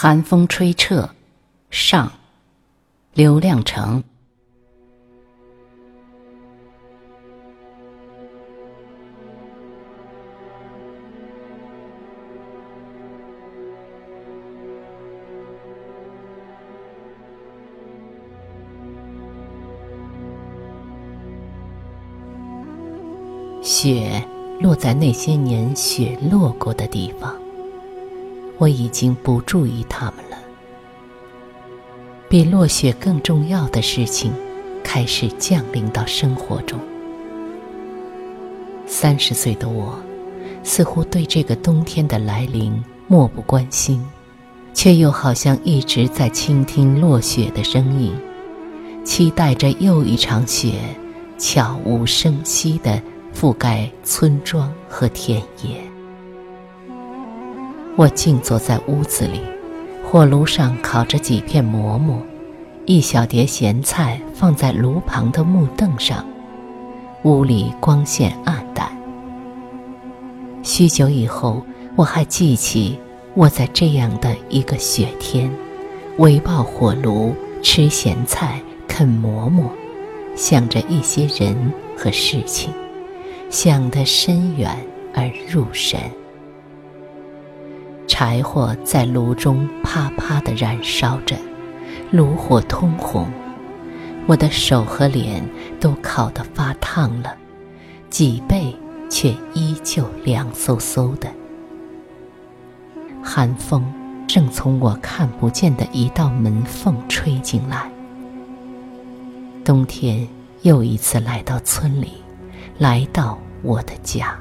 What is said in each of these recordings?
寒风吹彻，上。刘亮程。雪落在那些年雪落过的地方，我已经不注意他们了。比落雪更重要的事情，开始降临到生活中。三十岁的我，似乎对这个冬天的来临漠不关心，却又好像一直在倾听落雪的声音，期待着又一场雪悄无声息地覆盖村庄和田野。我静坐在屋子里。火炉上烤着几片馍馍，一小碟咸菜放在炉旁的木凳上，屋里光线暗淡。许久以后，我还记起我在这样的一个雪天，围抱火炉吃咸菜、啃馍馍，想着一些人和事情，想得深远而入神。柴火在炉中啪啪地燃烧着，炉火通红，我的手和脸都烤得发烫了，脊背却依旧凉飕飕的。寒风正从我看不见的一道门缝吹进来。冬天又一次来到村里，来到我的家。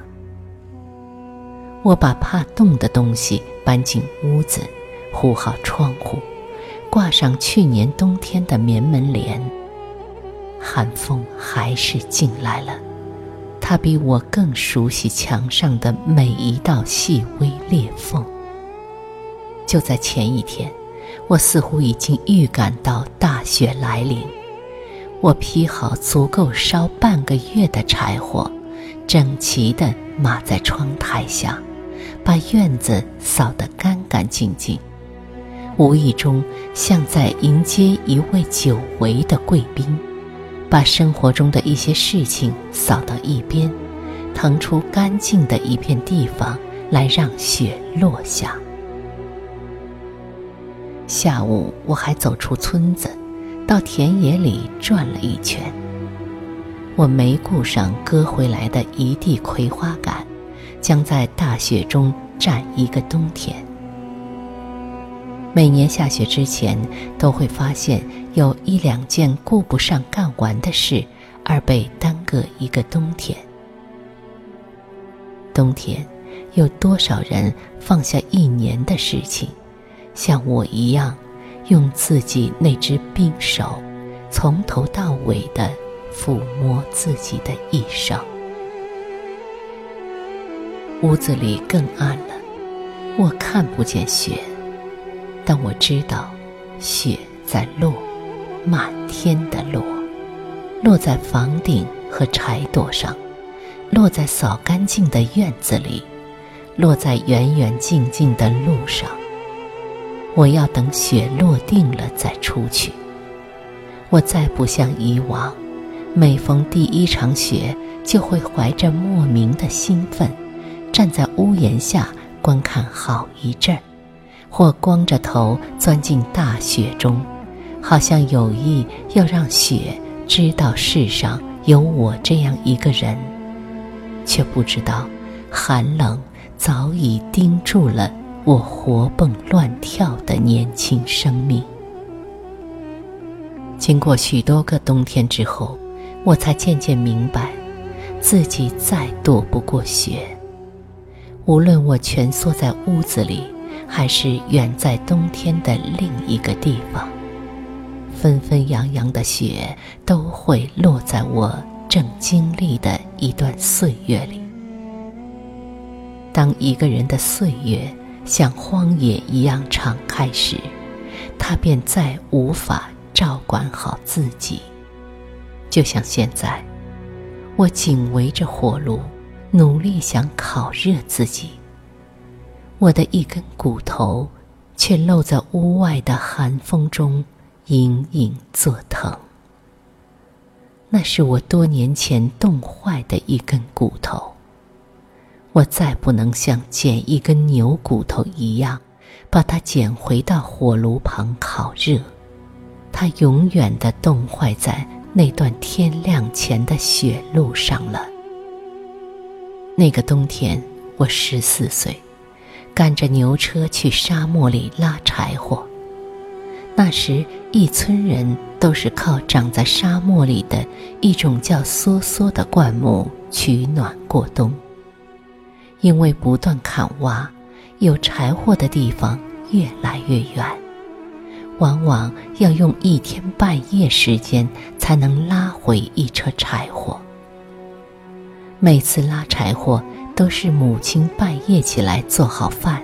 我把怕冻的东西搬进屋子，糊好窗户，挂上去年冬天的棉门帘。寒风还是进来了，它比我更熟悉墙上的每一道细微裂缝。就在前一天，我似乎已经预感到大雪来临。我劈好足够烧半个月的柴火，整齐地码在窗台下。把院子扫得干干净净，无意中像在迎接一位久违的贵宾，把生活中的一些事情扫到一边，腾出干净的一片地方来让雪落下。下午我还走出村子，到田野里转了一圈。我没顾上割回来的一地葵花杆。将在大雪中站一个冬天。每年下雪之前，都会发现有一两件顾不上干完的事，而被耽搁一个冬天。冬天，有多少人放下一年的事情，像我一样，用自己那只冰手，从头到尾的抚摸自己的一生。屋子里更暗了，我看不见雪，但我知道，雪在落，满天的落，落在房顶和柴垛上，落在扫干净的院子里，落在远远近近的路上。我要等雪落定了再出去。我再不像以往，每逢第一场雪，就会怀着莫名的兴奋。站在屋檐下观看好一阵，或光着头钻进大雪中，好像有意要让雪知道世上有我这样一个人，却不知道寒冷早已盯住了我活蹦乱跳的年轻生命。经过许多个冬天之后，我才渐渐明白，自己再躲不过雪。无论我蜷缩在屋子里，还是远在冬天的另一个地方，纷纷扬扬的雪都会落在我正经历的一段岁月里。当一个人的岁月像荒野一样敞开时，他便再无法照管好自己。就像现在，我紧围着火炉。努力想烤热自己，我的一根骨头却露在屋外的寒风中，隐隐作疼。那是我多年前冻坏的一根骨头。我再不能像捡一根牛骨头一样，把它捡回到火炉旁烤热。它永远的冻坏在那段天亮前的雪路上了。那个冬天，我十四岁。赶着牛车去沙漠里拉柴火。那时，一村人都是靠长在沙漠里的一种叫梭梭的灌木取暖过冬。因为不断砍挖，有柴火的地方越来越远，往往要用一天半夜时间才能拉回一车柴火。每次拉柴火。都是母亲半夜起来做好饭，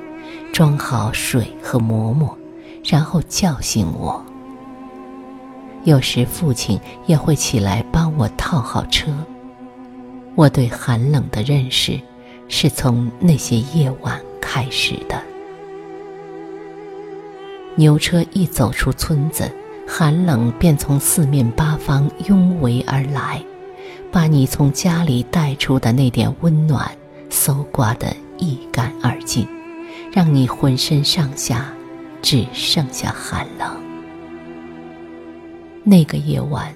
装好水和馍馍，然后叫醒我。有时父亲也会起来帮我套好车。我对寒冷的认识，是从那些夜晚开始的。牛车一走出村子，寒冷便从四面八方拥围而来，把你从家里带出的那点温暖。搜刮得一干二净，让你浑身上下只剩下寒冷。那个夜晚，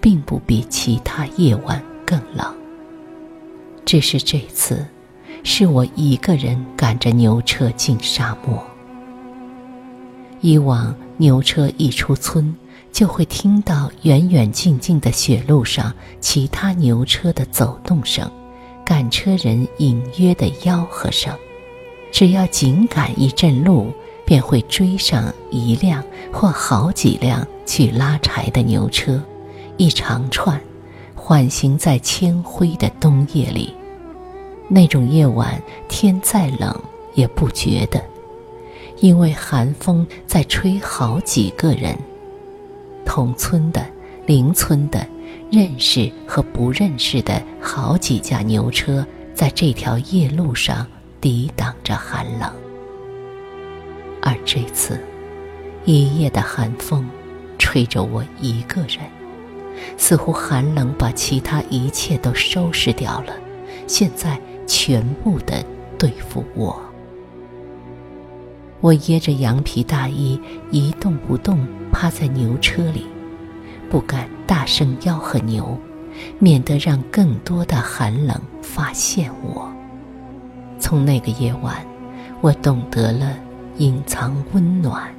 并不比其他夜晚更冷。只是这次，是我一个人赶着牛车进沙漠。以往牛车一出村，就会听到远远近近的雪路上其他牛车的走动声。赶车人隐约的吆喝声，只要紧赶一阵路，便会追上一辆或好几辆去拉柴的牛车，一长串，缓行在铅灰的冬夜里。那种夜晚，天再冷也不觉得，因为寒风在吹好几个人，同村的，邻村的。认识和不认识的好几架牛车，在这条夜路上抵挡着寒冷。而这次，一夜的寒风，吹着我一个人，似乎寒冷把其他一切都收拾掉了，现在全部的对付我。我掖着羊皮大衣，一动不动趴在牛车里。不敢大声吆喝牛，免得让更多的寒冷发现我。从那个夜晚，我懂得了隐藏温暖，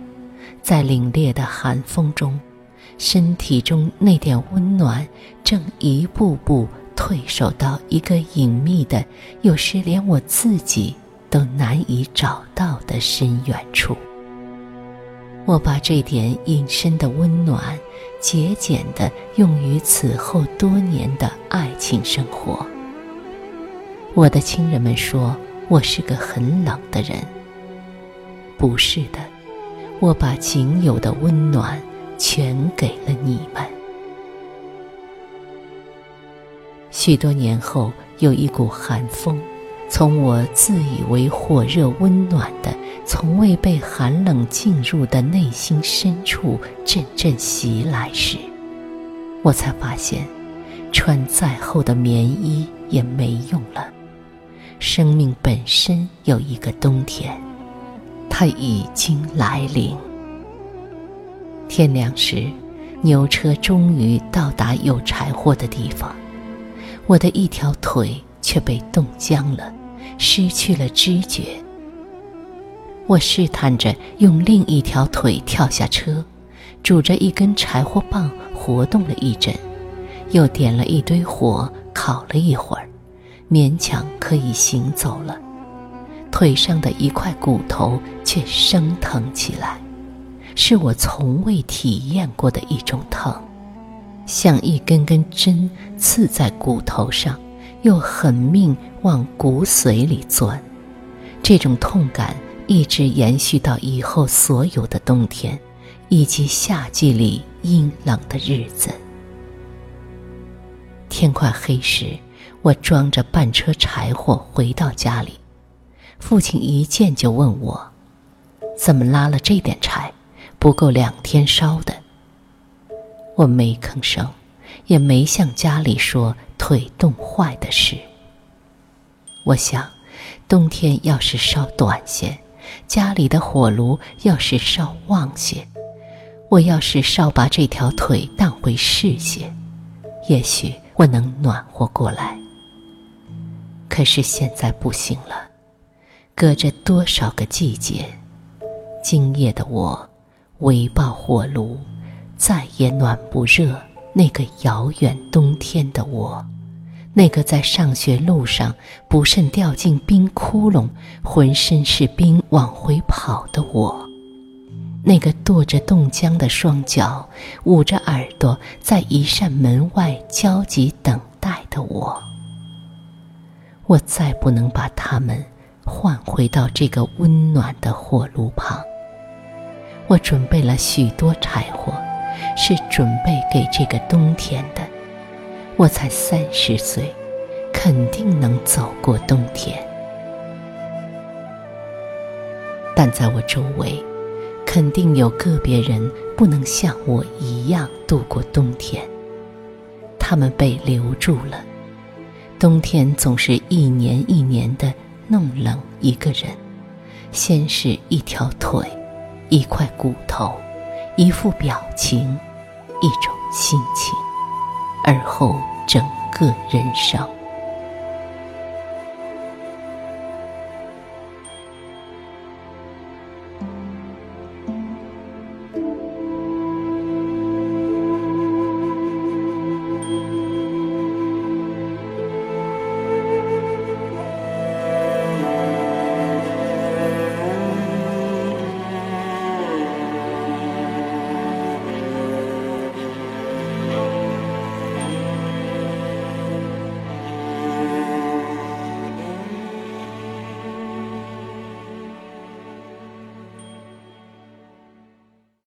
在凛冽的寒风中，身体中那点温暖正一步步退守到一个隐秘的，有时连我自己都难以找到的深远处。我把这点隐身的温暖。节俭的用于此后多年的爱情生活。我的亲人们说我是个很冷的人。不是的，我把仅有的温暖全给了你们。许多年后，有一股寒风，从我自以为火热温暖的。从未被寒冷进入的内心深处阵阵袭来时，我才发现，穿再厚的棉衣也没用了。生命本身有一个冬天，它已经来临。天亮时，牛车终于到达有柴火的地方，我的一条腿却被冻僵了，失去了知觉。我试探着用另一条腿跳下车，拄着一根柴火棒活动了一阵，又点了一堆火烤了一会儿，勉强可以行走了。腿上的一块骨头却生疼起来，是我从未体验过的一种疼，像一根根针刺在骨头上，又狠命往骨髓里钻。这种痛感。一直延续到以后所有的冬天，以及夏季里阴冷的日子。天快黑时，我装着半车柴火回到家里，父亲一见就问我：“怎么拉了这点柴，不够两天烧的？我没吭声，也没向家里说腿冻坏的事。我想，冬天要是烧短些，家里的火炉要是烧旺些，我要是稍把这条腿当回事些，也许我能暖和过来。可是现在不行了，隔着多少个季节。今夜的我，围抱火炉，再也暖不热那个遥远冬天的我，那个在上学路上不慎掉进冰窟窿，浑身是冰往回跑的我，那个跺着冻僵的双脚，捂着耳朵在一扇门外焦急等待的我。我再不能把他们换回到这个温暖的火炉旁。我准备了许多柴火，是准备给这个冬天的。我才三十岁，肯定能走过冬天。但在我周围，肯定有个别人不能像我一样度过冬天。他们被留住了。冬天总是一年一年的弄冷一个人，先是一条腿。一块骨头，一副表情，一种心情，而后整个人生。